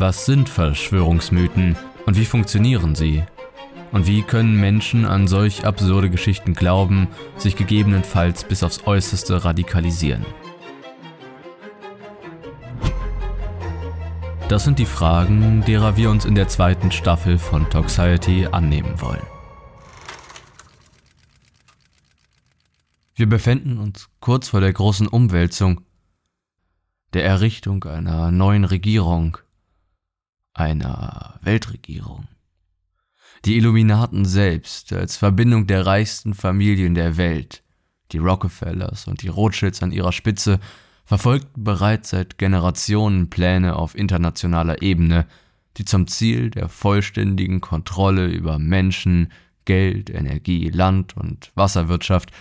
Was sind Verschwörungsmythen und wie funktionieren sie? Und wie können Menschen an solch absurde Geschichten glauben, sich gegebenenfalls bis aufs äußerste radikalisieren? Das sind die Fragen, derer wir uns in der zweiten Staffel von Toxiety annehmen wollen. Wir befinden uns kurz vor der großen Umwälzung, der Errichtung einer neuen Regierung, einer Weltregierung. Die Illuminaten selbst als Verbindung der reichsten Familien der Welt, die Rockefellers und die Rothschilds an ihrer Spitze, verfolgten bereits seit Generationen Pläne auf internationaler Ebene, die zum Ziel der vollständigen Kontrolle über Menschen, Geld, Energie, Land und Wasserwirtschaft,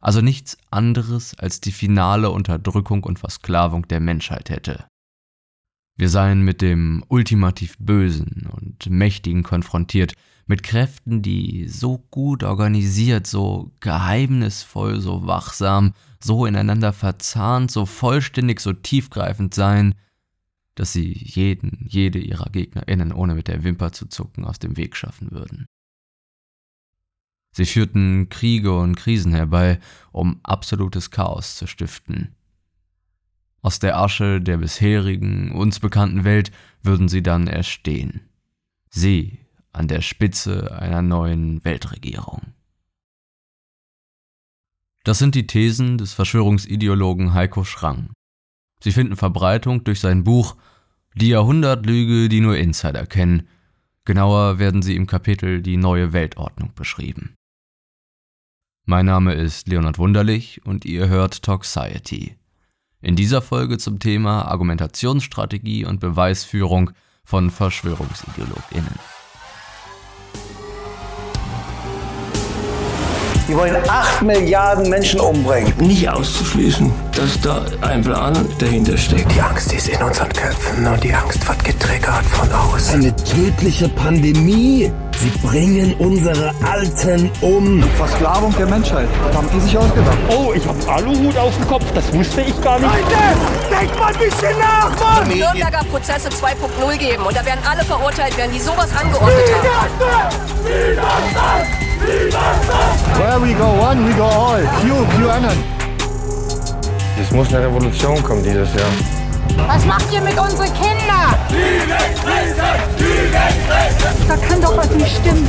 also nichts anderes als die finale Unterdrückung und Versklavung der Menschheit hätte. Wir seien mit dem ultimativ Bösen und Mächtigen konfrontiert, mit Kräften, die so gut organisiert, so geheimnisvoll, so wachsam, so ineinander verzahnt, so vollständig, so tiefgreifend seien, dass sie jeden, jede ihrer GegnerInnen ohne mit der Wimper zu zucken aus dem Weg schaffen würden. Sie führten Kriege und Krisen herbei, um absolutes Chaos zu stiften, aus der Asche der bisherigen, uns bekannten Welt würden sie dann erstehen. Sie an der Spitze einer neuen Weltregierung. Das sind die Thesen des Verschwörungsideologen Heiko Schrang. Sie finden Verbreitung durch sein Buch Die Jahrhundertlüge, die nur Insider kennen. Genauer werden sie im Kapitel Die neue Weltordnung beschrieben. Mein Name ist Leonhard Wunderlich und ihr hört Toxiety. In dieser Folge zum Thema Argumentationsstrategie und Beweisführung von VerschwörungsideologInnen. Die wollen 8 Milliarden Menschen umbringen. Nicht auszuschließen, dass da ein Plan dahinter steckt. Die Angst ist in unseren Köpfen und die Angst wird getriggert von außen. Eine tödliche Pandemie. Sie bringen unsere Alten um. Versklavung der Menschheit. Das haben die sich ausgedacht. Oh, ich hab Aluhut auf dem Kopf. Das wusste ich gar nicht. Leute, denkt mal ein bisschen nach, Mann! Nürnberger Prozesse 2.0 geben und da werden alle verurteilt werden, die sowas angeordnet haben. Where we go one, we go all. Q, QAnon. Es muss eine Revolution kommen dieses Jahr. Was macht ihr mit unseren Kindern? Da kann doch was nicht stimmen.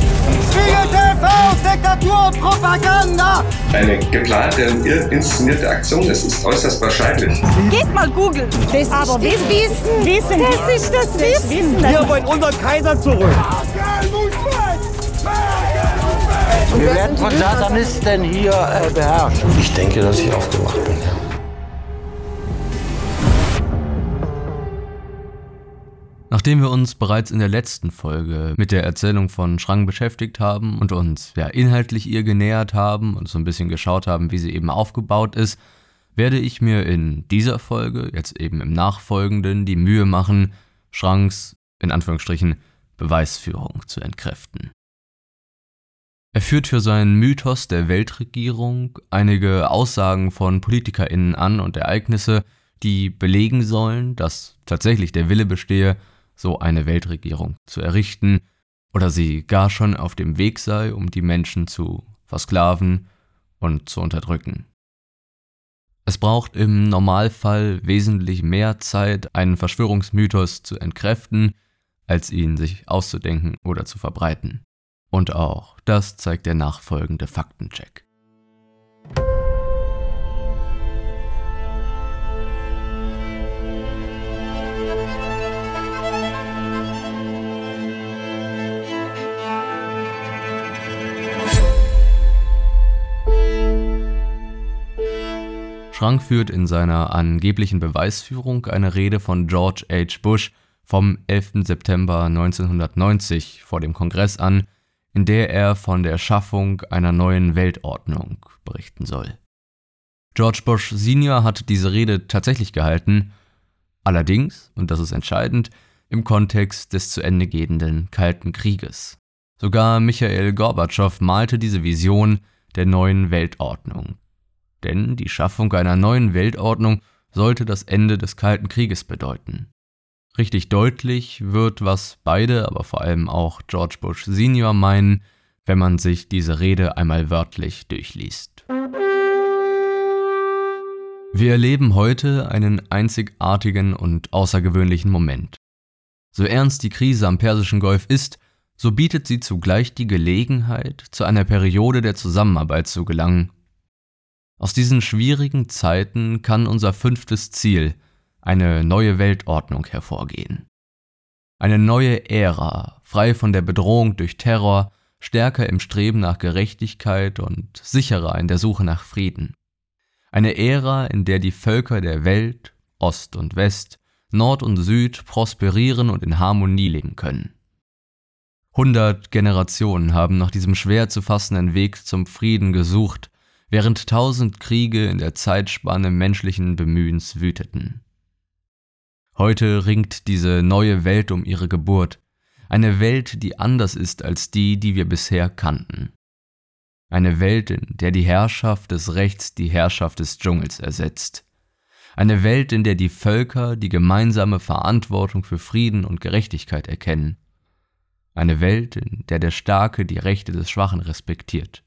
Spiegel TV, Diktatur und Propaganda! Eine geplante und inszenierte Aktion, es ist äußerst wahrscheinlich. Geht mal googeln. Das Aber ist das Wissen. Wissen. Das ist das Wissen. Wir wollen unseren Kaiser zurück. Wir werden von Satanisten hier äh, beherrscht. Ich denke, dass ich aufgewacht bin, ja. Nachdem wir uns bereits in der letzten Folge mit der Erzählung von Schrang beschäftigt haben und uns ja inhaltlich ihr genähert haben und so ein bisschen geschaut haben, wie sie eben aufgebaut ist, werde ich mir in dieser Folge, jetzt eben im Nachfolgenden, die Mühe machen, Schranks, in Anführungsstrichen, Beweisführung zu entkräften. Er führt für seinen Mythos der Weltregierung einige Aussagen von PolitikerInnen an und Ereignisse, die belegen sollen, dass tatsächlich der Wille bestehe, so eine Weltregierung zu errichten oder sie gar schon auf dem Weg sei, um die Menschen zu versklaven und zu unterdrücken. Es braucht im Normalfall wesentlich mehr Zeit, einen Verschwörungsmythos zu entkräften, als ihn sich auszudenken oder zu verbreiten. Und auch das zeigt der nachfolgende Faktencheck. Schrank führt in seiner angeblichen Beweisführung eine Rede von George H. Bush vom 11. September 1990 vor dem Kongress an, in der er von der Schaffung einer neuen Weltordnung berichten soll. George Bush Senior hat diese Rede tatsächlich gehalten, allerdings, und das ist entscheidend, im Kontext des zu Ende gehenden Kalten Krieges. Sogar Michael Gorbatschow malte diese Vision der neuen Weltordnung denn die Schaffung einer neuen Weltordnung sollte das Ende des Kalten Krieges bedeuten. Richtig deutlich wird, was beide, aber vor allem auch George Bush Senior meinen, wenn man sich diese Rede einmal wörtlich durchliest. Wir erleben heute einen einzigartigen und außergewöhnlichen Moment. So ernst die Krise am Persischen Golf ist, so bietet sie zugleich die Gelegenheit, zu einer Periode der Zusammenarbeit zu gelangen aus diesen schwierigen Zeiten kann unser fünftes Ziel, eine neue Weltordnung, hervorgehen. Eine neue Ära, frei von der Bedrohung durch Terror, stärker im Streben nach Gerechtigkeit und sicherer in der Suche nach Frieden. Eine Ära, in der die Völker der Welt, Ost und West, Nord und Süd prosperieren und in Harmonie leben können. Hundert Generationen haben nach diesem schwer zu fassenden Weg zum Frieden gesucht während tausend Kriege in der Zeitspanne menschlichen Bemühens wüteten. Heute ringt diese neue Welt um ihre Geburt, eine Welt, die anders ist als die, die wir bisher kannten. Eine Welt, in der die Herrschaft des Rechts die Herrschaft des Dschungels ersetzt. Eine Welt, in der die Völker die gemeinsame Verantwortung für Frieden und Gerechtigkeit erkennen. Eine Welt, in der der Starke die Rechte des Schwachen respektiert.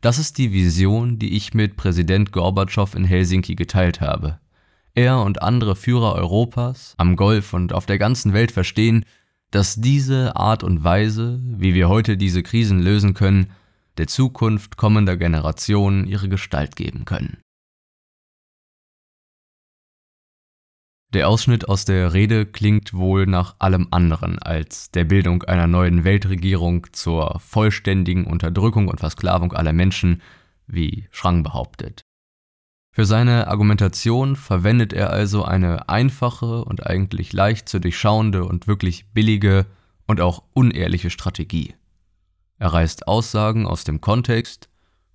Das ist die Vision, die ich mit Präsident Gorbatschow in Helsinki geteilt habe. Er und andere Führer Europas, am Golf und auf der ganzen Welt verstehen, dass diese Art und Weise, wie wir heute diese Krisen lösen können, der Zukunft kommender Generationen ihre Gestalt geben können. Der Ausschnitt aus der Rede klingt wohl nach allem anderen als der Bildung einer neuen Weltregierung zur vollständigen Unterdrückung und Versklavung aller Menschen, wie Schrang behauptet. Für seine Argumentation verwendet er also eine einfache und eigentlich leicht zu durchschauende und wirklich billige und auch unehrliche Strategie. Er reißt Aussagen aus dem Kontext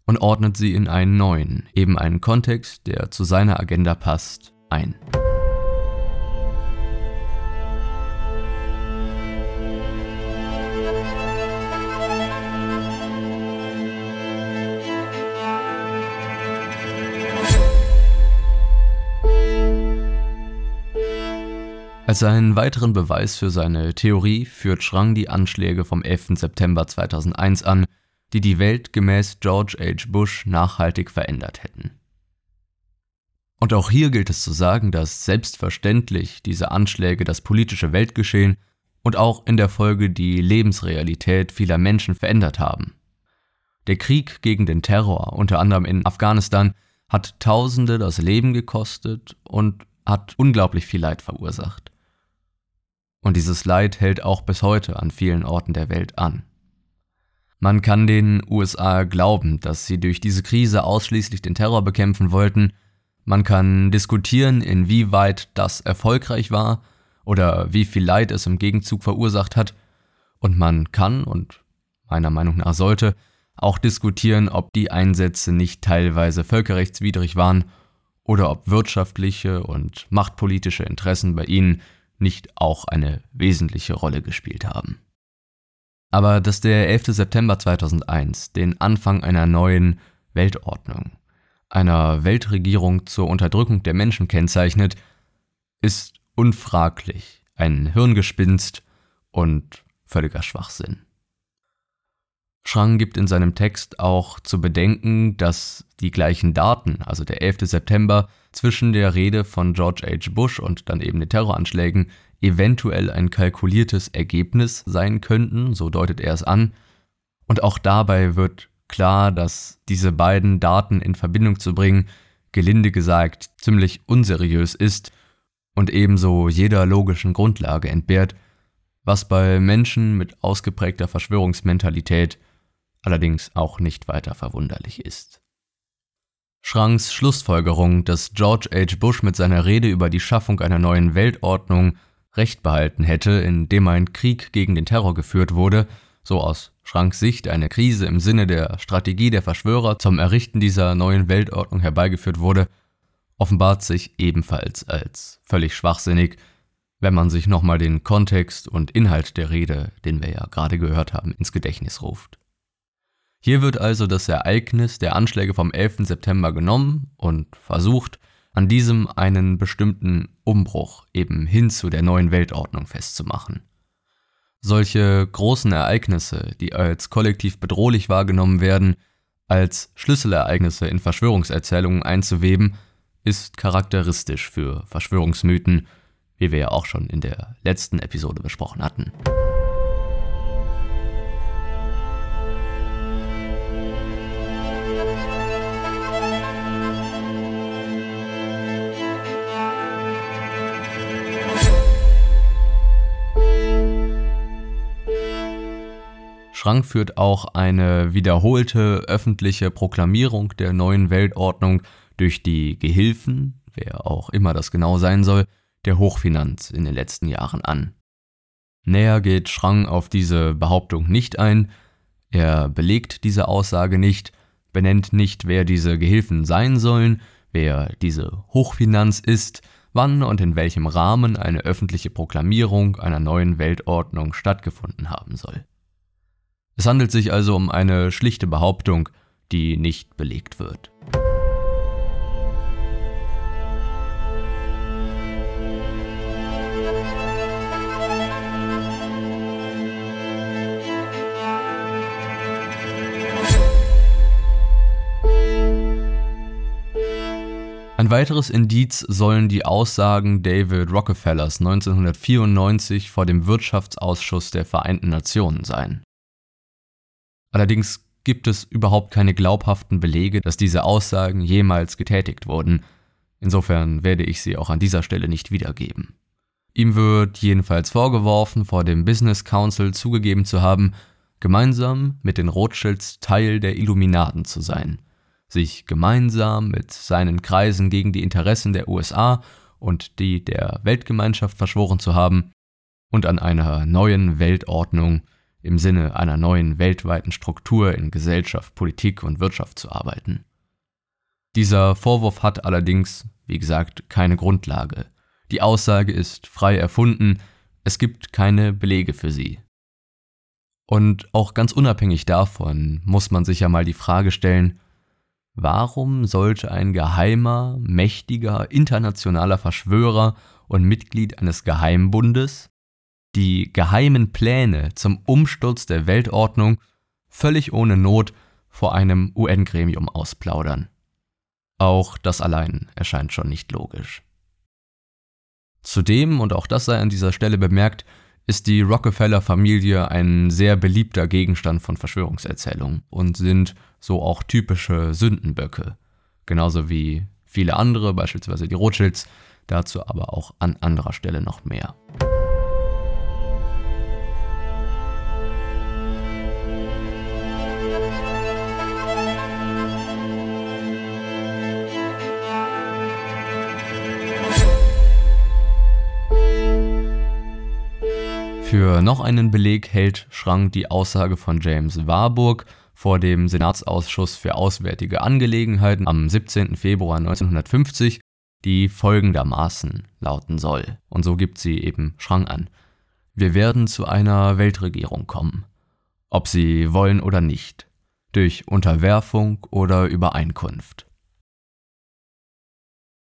und ordnet sie in einen neuen, eben einen Kontext, der zu seiner Agenda passt, ein. Als einen weiteren Beweis für seine Theorie führt Schrang die Anschläge vom 11. September 2001 an, die die Welt gemäß George H. Bush nachhaltig verändert hätten. Und auch hier gilt es zu sagen, dass selbstverständlich diese Anschläge das politische Weltgeschehen und auch in der Folge die Lebensrealität vieler Menschen verändert haben. Der Krieg gegen den Terror, unter anderem in Afghanistan, hat Tausende das Leben gekostet und hat unglaublich viel Leid verursacht. Und dieses Leid hält auch bis heute an vielen Orten der Welt an. Man kann den USA glauben, dass sie durch diese Krise ausschließlich den Terror bekämpfen wollten. Man kann diskutieren, inwieweit das erfolgreich war oder wie viel Leid es im Gegenzug verursacht hat. Und man kann und meiner Meinung nach sollte auch diskutieren, ob die Einsätze nicht teilweise völkerrechtswidrig waren oder ob wirtschaftliche und machtpolitische Interessen bei ihnen nicht auch eine wesentliche Rolle gespielt haben. Aber dass der 11. September 2001 den Anfang einer neuen Weltordnung, einer Weltregierung zur Unterdrückung der Menschen kennzeichnet, ist unfraglich ein Hirngespinst und völliger Schwachsinn. Schrang gibt in seinem Text auch zu bedenken, dass die gleichen Daten, also der 11. September, zwischen der Rede von George H. Bush und dann eben den Terroranschlägen eventuell ein kalkuliertes Ergebnis sein könnten, so deutet er es an. Und auch dabei wird klar, dass diese beiden Daten in Verbindung zu bringen, gelinde gesagt, ziemlich unseriös ist und ebenso jeder logischen Grundlage entbehrt, was bei Menschen mit ausgeprägter Verschwörungsmentalität allerdings auch nicht weiter verwunderlich ist. Schranks Schlussfolgerung, dass George H. Bush mit seiner Rede über die Schaffung einer neuen Weltordnung Recht behalten hätte, indem ein Krieg gegen den Terror geführt wurde, so aus Schranks Sicht eine Krise im Sinne der Strategie der Verschwörer zum Errichten dieser neuen Weltordnung herbeigeführt wurde, offenbart sich ebenfalls als völlig schwachsinnig, wenn man sich nochmal den Kontext und Inhalt der Rede, den wir ja gerade gehört haben, ins Gedächtnis ruft. Hier wird also das Ereignis der Anschläge vom 11. September genommen und versucht, an diesem einen bestimmten Umbruch eben hin zu der neuen Weltordnung festzumachen. Solche großen Ereignisse, die als kollektiv bedrohlich wahrgenommen werden, als Schlüsselereignisse in Verschwörungserzählungen einzuweben, ist charakteristisch für Verschwörungsmythen, wie wir ja auch schon in der letzten Episode besprochen hatten. Schrank führt auch eine wiederholte öffentliche Proklamierung der neuen Weltordnung durch die Gehilfen, wer auch immer das genau sein soll, der Hochfinanz in den letzten Jahren an. Näher geht Schrang auf diese Behauptung nicht ein, er belegt diese Aussage nicht, benennt nicht, wer diese Gehilfen sein sollen, wer diese Hochfinanz ist, wann und in welchem Rahmen eine öffentliche Proklamierung einer neuen Weltordnung stattgefunden haben soll. Es handelt sich also um eine schlichte Behauptung, die nicht belegt wird. Ein weiteres Indiz sollen die Aussagen David Rockefellers 1994 vor dem Wirtschaftsausschuss der Vereinten Nationen sein. Allerdings gibt es überhaupt keine glaubhaften Belege, dass diese Aussagen jemals getätigt wurden. Insofern werde ich sie auch an dieser Stelle nicht wiedergeben. Ihm wird jedenfalls vorgeworfen, vor dem Business Council zugegeben zu haben, gemeinsam mit den Rothschilds Teil der Illuminaten zu sein, sich gemeinsam mit seinen Kreisen gegen die Interessen der USA und die der Weltgemeinschaft verschworen zu haben und an einer neuen Weltordnung im Sinne einer neuen weltweiten Struktur in Gesellschaft, Politik und Wirtschaft zu arbeiten. Dieser Vorwurf hat allerdings, wie gesagt, keine Grundlage. Die Aussage ist frei erfunden, es gibt keine Belege für sie. Und auch ganz unabhängig davon muss man sich ja mal die Frage stellen, warum sollte ein geheimer, mächtiger, internationaler Verschwörer und Mitglied eines Geheimbundes die geheimen Pläne zum Umsturz der Weltordnung völlig ohne Not vor einem UN-Gremium ausplaudern. Auch das allein erscheint schon nicht logisch. Zudem, und auch das sei an dieser Stelle bemerkt, ist die Rockefeller-Familie ein sehr beliebter Gegenstand von Verschwörungserzählungen und sind so auch typische Sündenböcke, genauso wie viele andere, beispielsweise die Rothschilds, dazu aber auch an anderer Stelle noch mehr. Für noch einen Beleg hält Schrank die Aussage von James Warburg vor dem Senatsausschuss für Auswärtige Angelegenheiten am 17. Februar 1950, die folgendermaßen lauten soll. Und so gibt sie eben Schrank an. Wir werden zu einer Weltregierung kommen. Ob sie wollen oder nicht. Durch Unterwerfung oder Übereinkunft.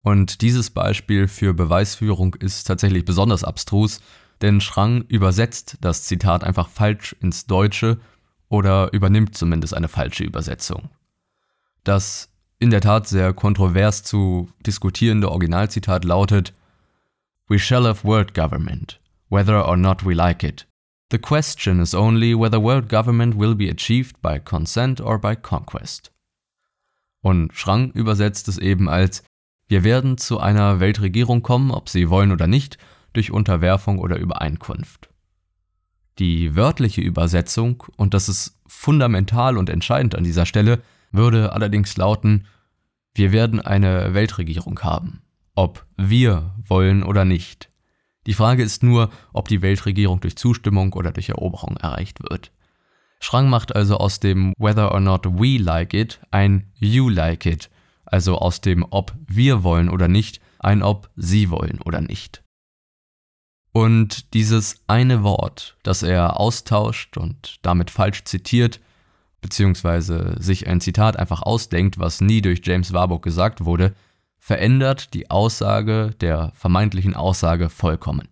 Und dieses Beispiel für Beweisführung ist tatsächlich besonders abstrus, denn Schrang übersetzt das Zitat einfach falsch ins Deutsche oder übernimmt zumindest eine falsche Übersetzung. Das in der Tat sehr kontrovers zu diskutierende Originalzitat lautet We shall have world government, whether or not we like it. The question is only whether world government will be achieved by consent or by conquest. Und Schrang übersetzt es eben als Wir werden zu einer Weltregierung kommen, ob sie wollen oder nicht, durch Unterwerfung oder Übereinkunft. Die wörtliche Übersetzung, und das ist fundamental und entscheidend an dieser Stelle, würde allerdings lauten, wir werden eine Weltregierung haben, ob wir wollen oder nicht. Die Frage ist nur, ob die Weltregierung durch Zustimmung oder durch Eroberung erreicht wird. Schrang macht also aus dem Whether or not we like it ein You like it, also aus dem ob wir wollen oder nicht ein ob sie wollen oder nicht. Und dieses eine Wort, das er austauscht und damit falsch zitiert, beziehungsweise sich ein Zitat einfach ausdenkt, was nie durch James Warburg gesagt wurde, verändert die Aussage der vermeintlichen Aussage vollkommen.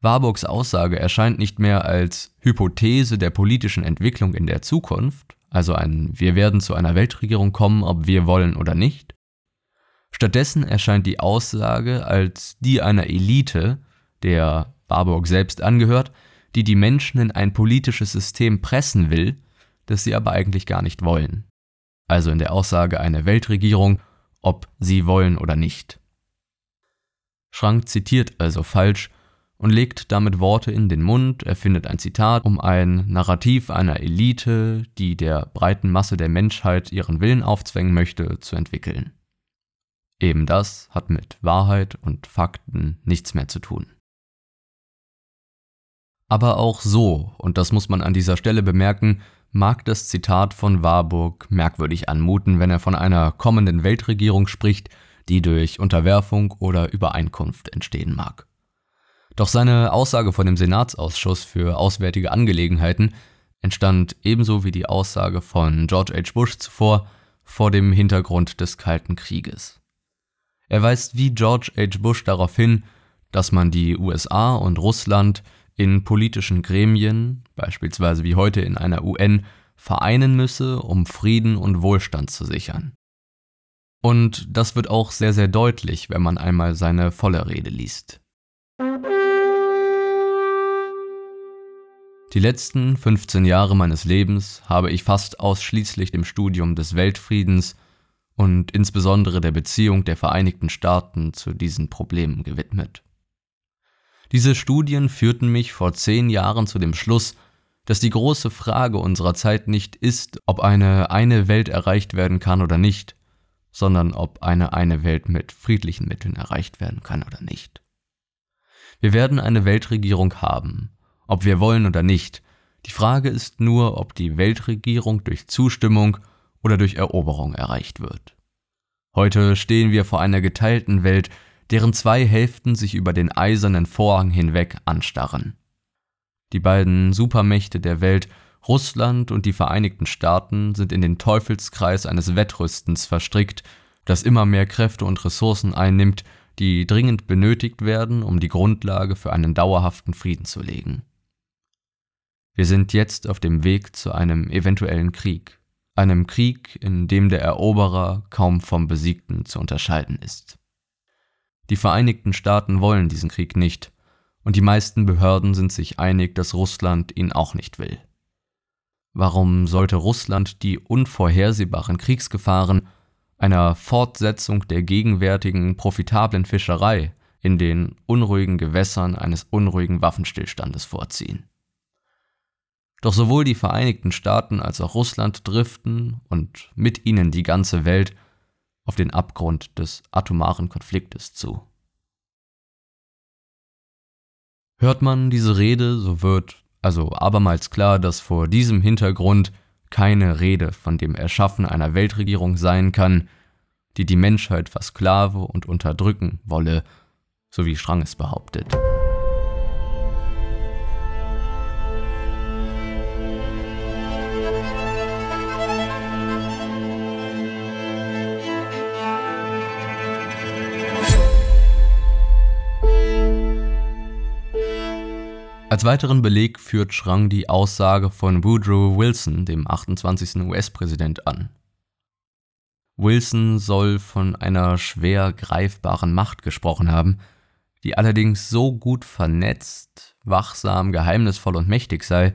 Warburgs Aussage erscheint nicht mehr als Hypothese der politischen Entwicklung in der Zukunft, also ein Wir werden zu einer Weltregierung kommen, ob wir wollen oder nicht. Stattdessen erscheint die Aussage als die einer Elite, der Warburg selbst angehört, die die Menschen in ein politisches System pressen will, das sie aber eigentlich gar nicht wollen. Also in der Aussage eine Weltregierung ob sie wollen oder nicht. Schrank zitiert also falsch und legt damit Worte in den Mund, erfindet ein Zitat, um ein Narrativ einer Elite, die der breiten Masse der Menschheit ihren Willen aufzwängen möchte, zu entwickeln. Eben das hat mit Wahrheit und Fakten nichts mehr zu tun. Aber auch so, und das muss man an dieser Stelle bemerken, mag das Zitat von Warburg merkwürdig anmuten, wenn er von einer kommenden Weltregierung spricht, die durch Unterwerfung oder Übereinkunft entstehen mag. Doch seine Aussage von dem Senatsausschuss für Auswärtige Angelegenheiten entstand ebenso wie die Aussage von George H. Bush zuvor vor dem Hintergrund des Kalten Krieges. Er weist wie George H. Bush darauf hin, dass man die USA und Russland in politischen Gremien, beispielsweise wie heute in einer UN, vereinen müsse, um Frieden und Wohlstand zu sichern. Und das wird auch sehr, sehr deutlich, wenn man einmal seine volle Rede liest. Die letzten 15 Jahre meines Lebens habe ich fast ausschließlich dem Studium des Weltfriedens und insbesondere der Beziehung der Vereinigten Staaten zu diesen Problemen gewidmet. Diese Studien führten mich vor zehn Jahren zu dem Schluss, dass die große Frage unserer Zeit nicht ist, ob eine eine Welt erreicht werden kann oder nicht, sondern ob eine eine Welt mit friedlichen Mitteln erreicht werden kann oder nicht. Wir werden eine Weltregierung haben, ob wir wollen oder nicht. Die Frage ist nur, ob die Weltregierung durch Zustimmung oder durch Eroberung erreicht wird. Heute stehen wir vor einer geteilten Welt, deren zwei Hälften sich über den eisernen Vorhang hinweg anstarren. Die beiden Supermächte der Welt, Russland und die Vereinigten Staaten, sind in den Teufelskreis eines Wettrüstens verstrickt, das immer mehr Kräfte und Ressourcen einnimmt, die dringend benötigt werden, um die Grundlage für einen dauerhaften Frieden zu legen. Wir sind jetzt auf dem Weg zu einem eventuellen Krieg, einem Krieg, in dem der Eroberer kaum vom Besiegten zu unterscheiden ist. Die Vereinigten Staaten wollen diesen Krieg nicht, und die meisten Behörden sind sich einig, dass Russland ihn auch nicht will. Warum sollte Russland die unvorhersehbaren Kriegsgefahren einer Fortsetzung der gegenwärtigen profitablen Fischerei in den unruhigen Gewässern eines unruhigen Waffenstillstandes vorziehen? Doch sowohl die Vereinigten Staaten als auch Russland driften und mit ihnen die ganze Welt auf den Abgrund des atomaren Konfliktes zu. Hört man diese Rede, so wird also abermals klar, dass vor diesem Hintergrund keine Rede von dem Erschaffen einer Weltregierung sein kann, die die Menschheit versklave und unterdrücken wolle, so wie Schrang es behauptet. Als weiteren Beleg führt Schrang die Aussage von Woodrow Wilson, dem 28. US-Präsident, an. Wilson soll von einer schwer greifbaren Macht gesprochen haben, die allerdings so gut vernetzt, wachsam, geheimnisvoll und mächtig sei,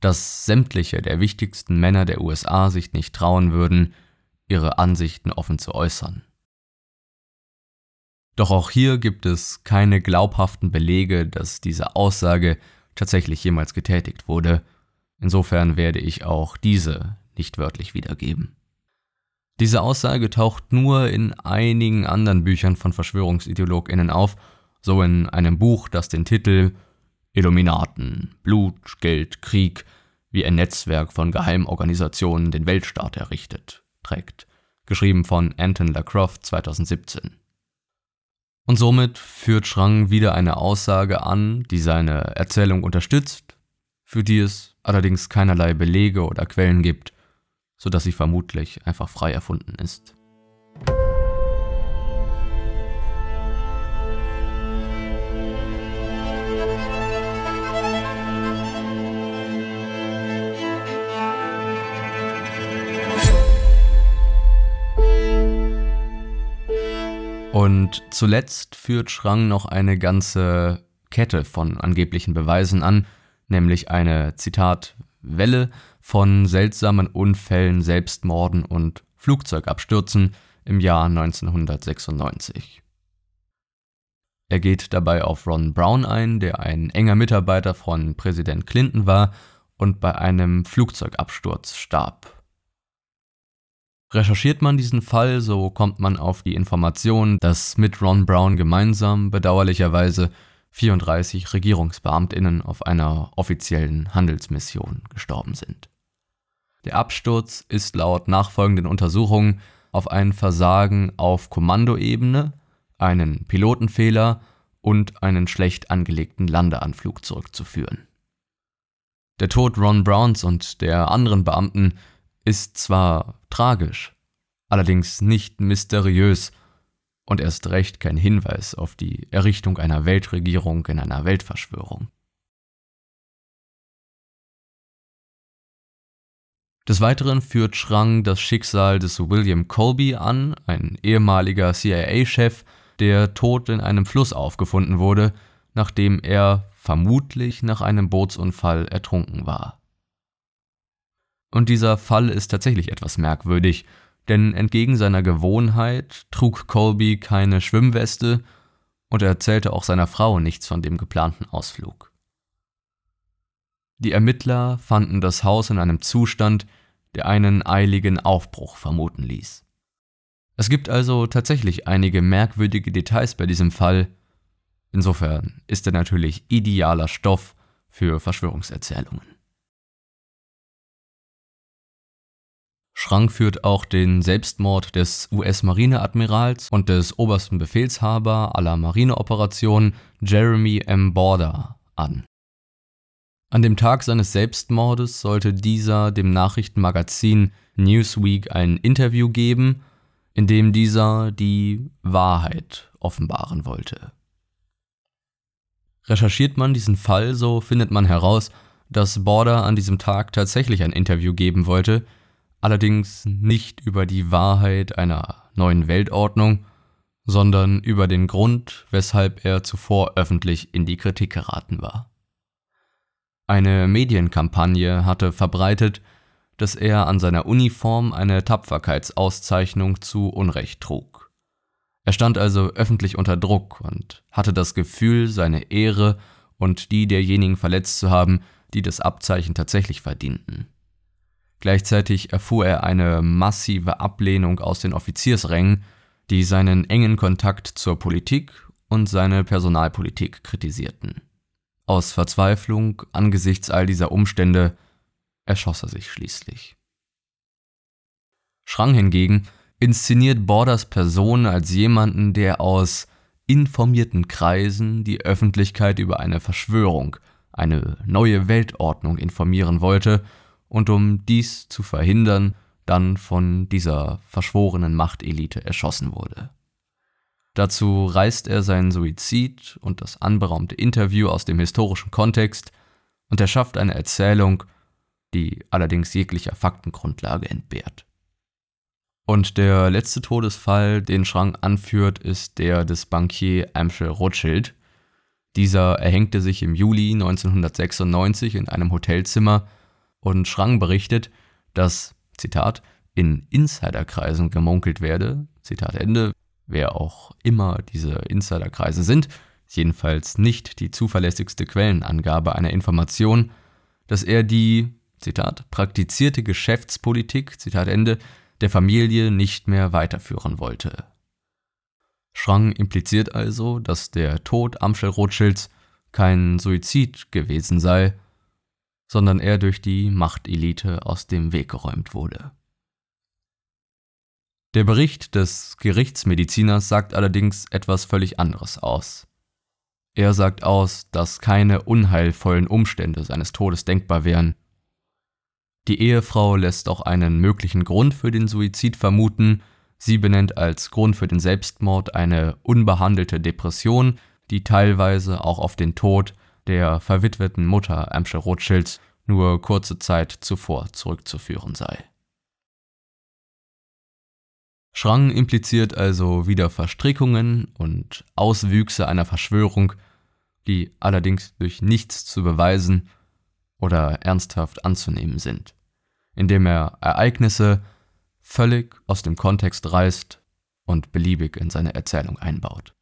dass sämtliche der wichtigsten Männer der USA sich nicht trauen würden, ihre Ansichten offen zu äußern. Doch auch hier gibt es keine glaubhaften Belege, dass diese Aussage tatsächlich jemals getätigt wurde, insofern werde ich auch diese nicht wörtlich wiedergeben. Diese Aussage taucht nur in einigen anderen Büchern von Verschwörungsideologinnen auf, so in einem Buch, das den Titel Illuminaten, Blut, Geld, Krieg, wie ein Netzwerk von Geheimorganisationen den Weltstaat errichtet, trägt, geschrieben von Anton LaCroft 2017. Und somit führt Schrang wieder eine Aussage an, die seine Erzählung unterstützt, für die es allerdings keinerlei Belege oder Quellen gibt, so dass sie vermutlich einfach frei erfunden ist. Und zuletzt führt Schrang noch eine ganze Kette von angeblichen Beweisen an, nämlich eine, Zitat, Welle von seltsamen Unfällen, Selbstmorden und Flugzeugabstürzen im Jahr 1996. Er geht dabei auf Ron Brown ein, der ein enger Mitarbeiter von Präsident Clinton war und bei einem Flugzeugabsturz starb. Recherchiert man diesen Fall, so kommt man auf die Information, dass mit Ron Brown gemeinsam bedauerlicherweise 34 Regierungsbeamtinnen auf einer offiziellen Handelsmission gestorben sind. Der Absturz ist laut nachfolgenden Untersuchungen auf ein Versagen auf Kommandoebene, einen Pilotenfehler und einen schlecht angelegten Landeanflug zurückzuführen. Der Tod Ron Browns und der anderen Beamten ist zwar tragisch, allerdings nicht mysteriös und erst recht kein Hinweis auf die Errichtung einer Weltregierung in einer Weltverschwörung. Des Weiteren führt Schrang das Schicksal des William Colby an, ein ehemaliger CIA-Chef, der tot in einem Fluss aufgefunden wurde, nachdem er vermutlich nach einem Bootsunfall ertrunken war. Und dieser Fall ist tatsächlich etwas merkwürdig, denn entgegen seiner Gewohnheit trug Colby keine Schwimmweste und er erzählte auch seiner Frau nichts von dem geplanten Ausflug. Die Ermittler fanden das Haus in einem Zustand, der einen eiligen Aufbruch vermuten ließ. Es gibt also tatsächlich einige merkwürdige Details bei diesem Fall. Insofern ist er natürlich idealer Stoff für Verschwörungserzählungen. Schrank führt auch den Selbstmord des US-Marineadmirals und des obersten Befehlshaber aller Marineoperationen Jeremy M. Border an. An dem Tag seines Selbstmordes sollte dieser dem Nachrichtenmagazin Newsweek ein Interview geben, in dem dieser die Wahrheit offenbaren wollte. Recherchiert man diesen Fall, so findet man heraus, dass Border an diesem Tag tatsächlich ein Interview geben wollte, allerdings nicht über die Wahrheit einer neuen Weltordnung, sondern über den Grund, weshalb er zuvor öffentlich in die Kritik geraten war. Eine Medienkampagne hatte verbreitet, dass er an seiner Uniform eine Tapferkeitsauszeichnung zu Unrecht trug. Er stand also öffentlich unter Druck und hatte das Gefühl, seine Ehre und die derjenigen verletzt zu haben, die das Abzeichen tatsächlich verdienten. Gleichzeitig erfuhr er eine massive Ablehnung aus den Offiziersrängen, die seinen engen Kontakt zur Politik und seine Personalpolitik kritisierten. Aus Verzweiflung angesichts all dieser Umstände erschoss er sich schließlich. Schrang hingegen inszeniert Borders Person als jemanden, der aus informierten Kreisen die Öffentlichkeit über eine Verschwörung, eine neue Weltordnung informieren wollte und um dies zu verhindern, dann von dieser verschworenen Machtelite erschossen wurde. Dazu reißt er seinen Suizid und das anberaumte Interview aus dem historischen Kontext und er schafft eine Erzählung, die allerdings jeglicher Faktengrundlage entbehrt. Und der letzte Todesfall, den Schrang anführt, ist der des Bankier Amschel Rothschild. Dieser erhängte sich im Juli 1996 in einem Hotelzimmer und Schrang berichtet, dass, Zitat, in Insiderkreisen gemunkelt werde, Zitat Ende, wer auch immer diese Insiderkreise sind, jedenfalls nicht die zuverlässigste Quellenangabe einer Information, dass er die, Zitat, praktizierte Geschäftspolitik, Zitat Ende, der Familie nicht mehr weiterführen wollte. Schrang impliziert also, dass der Tod Amschel Rothschilds kein Suizid gewesen sei, sondern er durch die Machtelite aus dem Weg geräumt wurde. Der Bericht des Gerichtsmediziners sagt allerdings etwas völlig anderes aus. Er sagt aus, dass keine unheilvollen Umstände seines Todes denkbar wären. Die Ehefrau lässt auch einen möglichen Grund für den Suizid vermuten, sie benennt als Grund für den Selbstmord eine unbehandelte Depression, die teilweise auch auf den Tod der verwitweten Mutter Amsche Rothschilds nur kurze Zeit zuvor zurückzuführen sei. Schrang impliziert also wieder Verstrickungen und Auswüchse einer Verschwörung, die allerdings durch nichts zu beweisen oder ernsthaft anzunehmen sind, indem er Ereignisse völlig aus dem Kontext reißt und beliebig in seine Erzählung einbaut.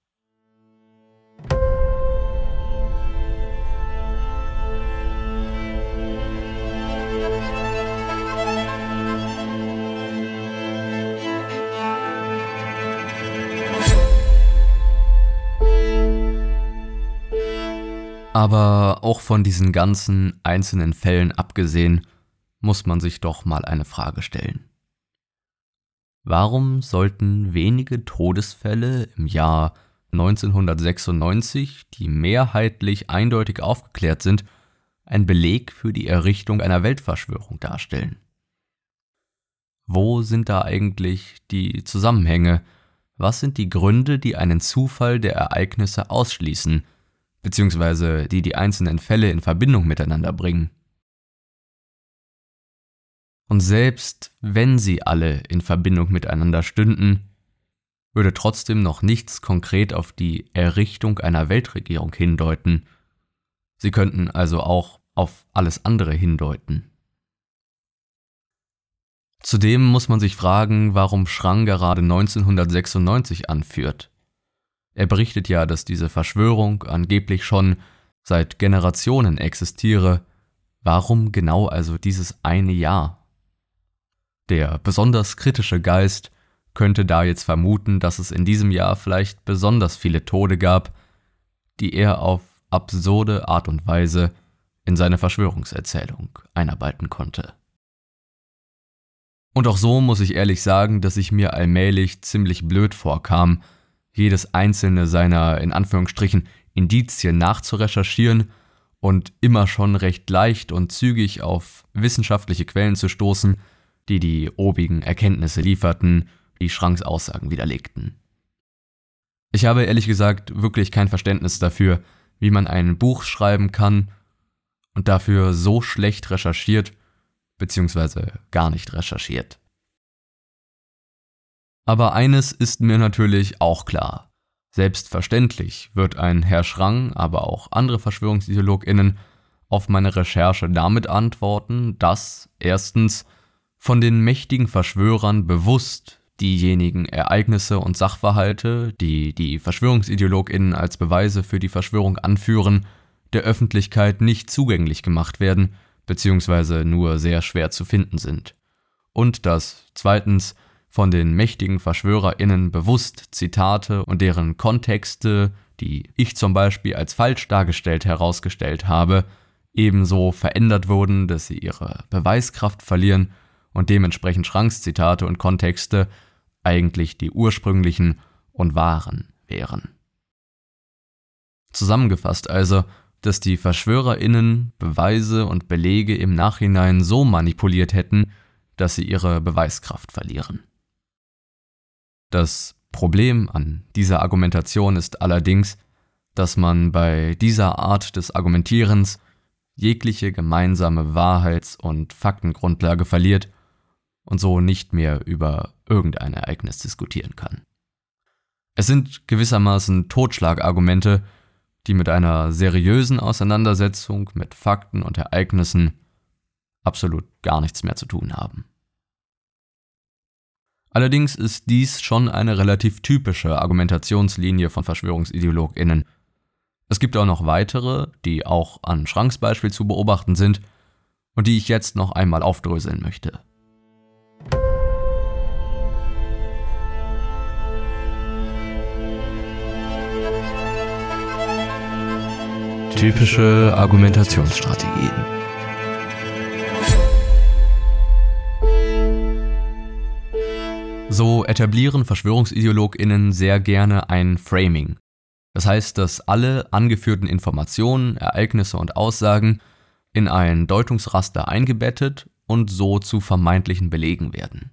Aber auch von diesen ganzen einzelnen Fällen abgesehen, muss man sich doch mal eine Frage stellen. Warum sollten wenige Todesfälle im Jahr 1996, die mehrheitlich eindeutig aufgeklärt sind, ein Beleg für die Errichtung einer Weltverschwörung darstellen? Wo sind da eigentlich die Zusammenhänge? Was sind die Gründe, die einen Zufall der Ereignisse ausschließen beziehungsweise die die einzelnen Fälle in Verbindung miteinander bringen. Und selbst wenn sie alle in Verbindung miteinander stünden, würde trotzdem noch nichts konkret auf die Errichtung einer Weltregierung hindeuten. Sie könnten also auch auf alles andere hindeuten. Zudem muss man sich fragen, warum Schrang gerade 1996 anführt. Er berichtet ja, dass diese Verschwörung angeblich schon seit Generationen existiere. Warum genau also dieses eine Jahr? Der besonders kritische Geist könnte da jetzt vermuten, dass es in diesem Jahr vielleicht besonders viele Tode gab, die er auf absurde Art und Weise in seine Verschwörungserzählung einarbeiten konnte. Und auch so muss ich ehrlich sagen, dass ich mir allmählich ziemlich blöd vorkam, jedes einzelne seiner in Anführungsstrichen Indizien nachzurecherchieren und immer schon recht leicht und zügig auf wissenschaftliche Quellen zu stoßen, die die obigen Erkenntnisse lieferten, die Schranks Aussagen widerlegten. Ich habe ehrlich gesagt wirklich kein Verständnis dafür, wie man ein Buch schreiben kann und dafür so schlecht recherchiert bzw. gar nicht recherchiert. Aber eines ist mir natürlich auch klar. Selbstverständlich wird ein Herr Schrang, aber auch andere VerschwörungsideologInnen auf meine Recherche damit antworten, dass erstens von den mächtigen Verschwörern bewusst diejenigen Ereignisse und Sachverhalte, die die VerschwörungsideologInnen als Beweise für die Verschwörung anführen, der Öffentlichkeit nicht zugänglich gemacht werden, beziehungsweise nur sehr schwer zu finden sind. Und dass zweitens von den mächtigen VerschwörerInnen bewusst Zitate und deren Kontexte, die ich zum Beispiel als falsch dargestellt herausgestellt habe, ebenso verändert wurden, dass sie ihre Beweiskraft verlieren und dementsprechend Schranks Zitate und Kontexte eigentlich die ursprünglichen und wahren wären. Zusammengefasst also, dass die VerschwörerInnen Beweise und Belege im Nachhinein so manipuliert hätten, dass sie ihre Beweiskraft verlieren. Das Problem an dieser Argumentation ist allerdings, dass man bei dieser Art des Argumentierens jegliche gemeinsame Wahrheits- und Faktengrundlage verliert und so nicht mehr über irgendein Ereignis diskutieren kann. Es sind gewissermaßen Totschlagargumente, die mit einer seriösen Auseinandersetzung mit Fakten und Ereignissen absolut gar nichts mehr zu tun haben. Allerdings ist dies schon eine relativ typische Argumentationslinie von Verschwörungsideologinnen. Es gibt auch noch weitere, die auch an Schranks Beispiel zu beobachten sind und die ich jetzt noch einmal aufdröseln möchte. Typische Argumentationsstrategien. So etablieren Verschwörungsideologinnen sehr gerne ein Framing. Das heißt, dass alle angeführten Informationen, Ereignisse und Aussagen in ein Deutungsraster eingebettet und so zu vermeintlichen Belegen werden.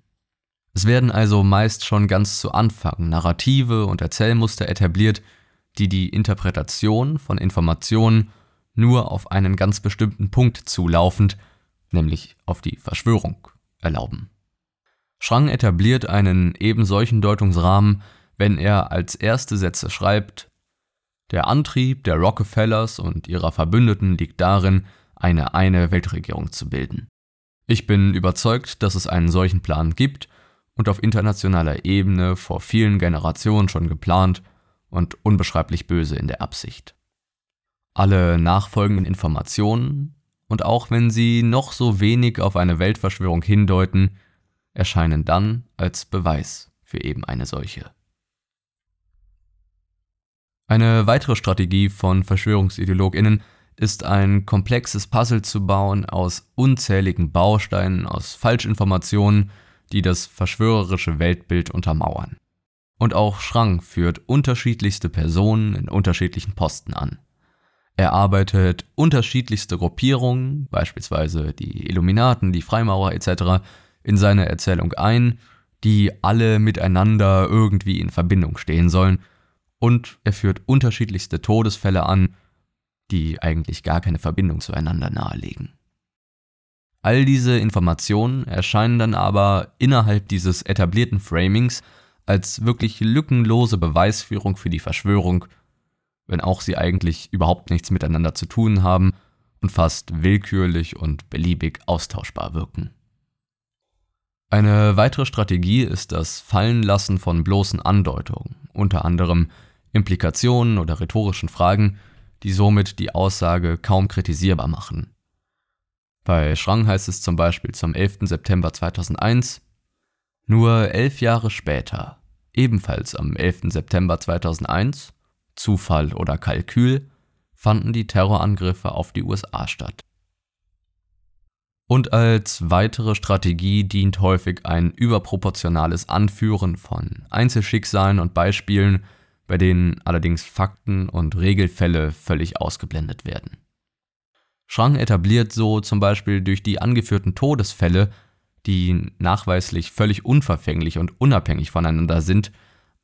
Es werden also meist schon ganz zu Anfang Narrative und Erzählmuster etabliert, die die Interpretation von Informationen nur auf einen ganz bestimmten Punkt zulaufend, nämlich auf die Verschwörung, erlauben. Schrang etabliert einen eben solchen Deutungsrahmen, wenn er als erste Sätze schreibt, der Antrieb der Rockefellers und ihrer Verbündeten liegt darin, eine eine Weltregierung zu bilden. Ich bin überzeugt, dass es einen solchen Plan gibt und auf internationaler Ebene vor vielen Generationen schon geplant und unbeschreiblich böse in der Absicht. Alle nachfolgenden Informationen, und auch wenn sie noch so wenig auf eine Weltverschwörung hindeuten, erscheinen dann als Beweis für eben eine solche. Eine weitere Strategie von Verschwörungsideologinnen ist ein komplexes Puzzle zu bauen aus unzähligen Bausteinen, aus Falschinformationen, die das verschwörerische Weltbild untermauern. Und auch Schrang führt unterschiedlichste Personen in unterschiedlichen Posten an. Er arbeitet unterschiedlichste Gruppierungen, beispielsweise die Illuminaten, die Freimaurer etc., in seine Erzählung ein, die alle miteinander irgendwie in Verbindung stehen sollen, und er führt unterschiedlichste Todesfälle an, die eigentlich gar keine Verbindung zueinander nahelegen. All diese Informationen erscheinen dann aber innerhalb dieses etablierten Framings als wirklich lückenlose Beweisführung für die Verschwörung, wenn auch sie eigentlich überhaupt nichts miteinander zu tun haben und fast willkürlich und beliebig austauschbar wirken. Eine weitere Strategie ist das Fallenlassen von bloßen Andeutungen, unter anderem Implikationen oder rhetorischen Fragen, die somit die Aussage kaum kritisierbar machen. Bei Schrang heißt es zum Beispiel zum 11. September 2001, nur elf Jahre später, ebenfalls am 11. September 2001, Zufall oder Kalkül, fanden die Terrorangriffe auf die USA statt. Und als weitere Strategie dient häufig ein überproportionales Anführen von Einzelschicksalen und Beispielen, bei denen allerdings Fakten und Regelfälle völlig ausgeblendet werden. Schrang etabliert so zum Beispiel durch die angeführten Todesfälle, die nachweislich völlig unverfänglich und unabhängig voneinander sind,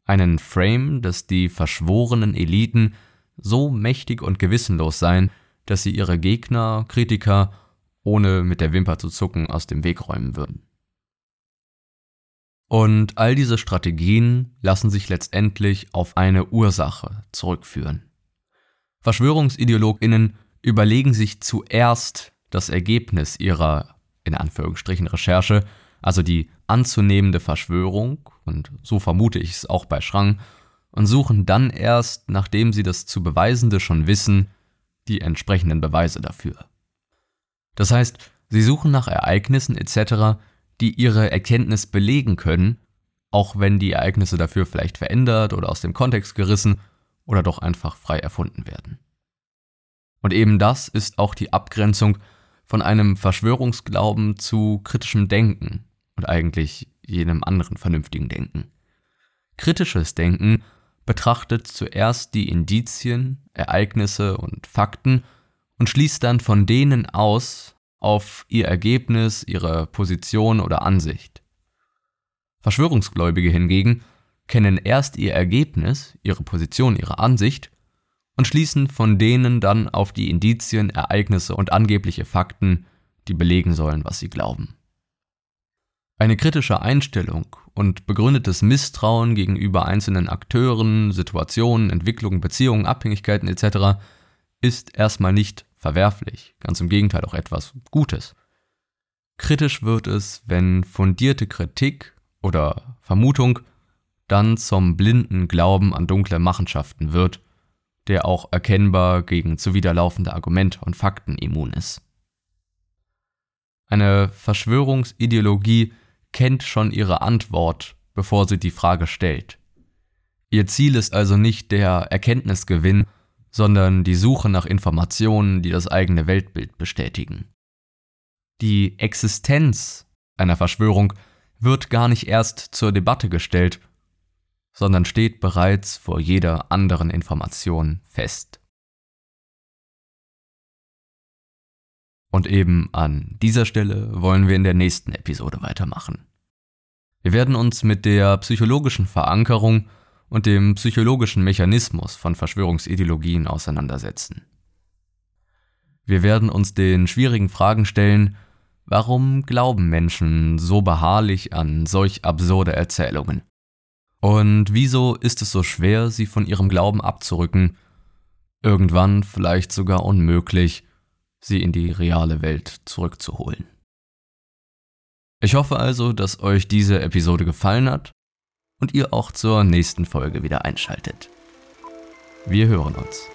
einen Frame, dass die verschworenen Eliten so mächtig und gewissenlos seien, dass sie ihre Gegner, Kritiker, ohne mit der Wimper zu zucken, aus dem Weg räumen würden. Und all diese Strategien lassen sich letztendlich auf eine Ursache zurückführen. Verschwörungsideologinnen überlegen sich zuerst das Ergebnis ihrer in Anführungsstrichen Recherche, also die anzunehmende Verschwörung, und so vermute ich es auch bei Schrang, und suchen dann erst, nachdem sie das zu Beweisende schon wissen, die entsprechenden Beweise dafür. Das heißt, sie suchen nach Ereignissen etc., die ihre Erkenntnis belegen können, auch wenn die Ereignisse dafür vielleicht verändert oder aus dem Kontext gerissen oder doch einfach frei erfunden werden. Und eben das ist auch die Abgrenzung von einem Verschwörungsglauben zu kritischem Denken und eigentlich jenem anderen vernünftigen Denken. Kritisches Denken betrachtet zuerst die Indizien, Ereignisse und Fakten und schließt dann von denen aus, auf ihr Ergebnis, ihre Position oder Ansicht. Verschwörungsgläubige hingegen kennen erst ihr Ergebnis, ihre Position, ihre Ansicht und schließen von denen dann auf die Indizien, Ereignisse und angebliche Fakten, die belegen sollen, was sie glauben. Eine kritische Einstellung und begründetes Misstrauen gegenüber einzelnen Akteuren, Situationen, Entwicklungen, Beziehungen, Abhängigkeiten etc. ist erstmal nicht verwerflich, ganz im Gegenteil auch etwas Gutes. Kritisch wird es, wenn fundierte Kritik oder Vermutung dann zum blinden Glauben an dunkle Machenschaften wird, der auch erkennbar gegen zuwiderlaufende Argumente und Fakten immun ist. Eine Verschwörungsideologie kennt schon ihre Antwort, bevor sie die Frage stellt. Ihr Ziel ist also nicht der Erkenntnisgewinn, sondern die Suche nach Informationen, die das eigene Weltbild bestätigen. Die Existenz einer Verschwörung wird gar nicht erst zur Debatte gestellt, sondern steht bereits vor jeder anderen Information fest. Und eben an dieser Stelle wollen wir in der nächsten Episode weitermachen. Wir werden uns mit der psychologischen Verankerung und dem psychologischen Mechanismus von Verschwörungsideologien auseinandersetzen. Wir werden uns den schwierigen Fragen stellen, warum glauben Menschen so beharrlich an solch absurde Erzählungen? Und wieso ist es so schwer, sie von ihrem Glauben abzurücken, irgendwann vielleicht sogar unmöglich, sie in die reale Welt zurückzuholen? Ich hoffe also, dass euch diese Episode gefallen hat und ihr auch zur nächsten Folge wieder einschaltet. Wir hören uns.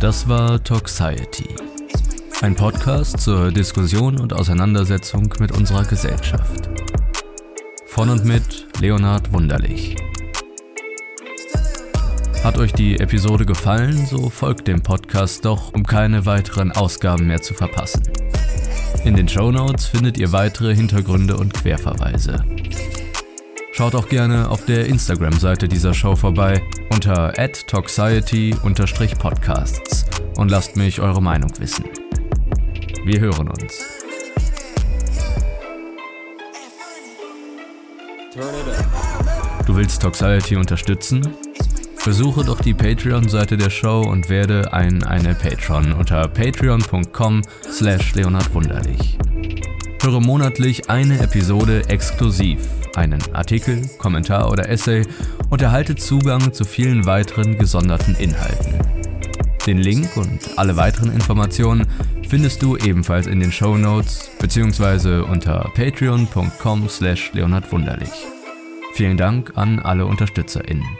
Das war Toxiety. Ein Podcast zur Diskussion und Auseinandersetzung mit unserer Gesellschaft. Von und mit Leonhard Wunderlich. Hat euch die Episode gefallen, so folgt dem Podcast doch, um keine weiteren Ausgaben mehr zu verpassen. In den Show Notes findet ihr weitere Hintergründe und Querverweise. Schaut auch gerne auf der Instagram-Seite dieser Show vorbei unter toxiety-podcasts und lasst mich eure Meinung wissen. Wir hören uns. Du willst Toxiety unterstützen? Besuche doch die Patreon-Seite der Show und werde ein eine Patron unter patreon.com slash leonardwunderlich. Höre monatlich eine Episode exklusiv, einen Artikel, Kommentar oder Essay und erhalte Zugang zu vielen weiteren gesonderten Inhalten. Den Link und alle weiteren Informationen findest du ebenfalls in den Show Notes bzw. unter patreon.com slash leonardwunderlich. Vielen Dank an alle UnterstützerInnen.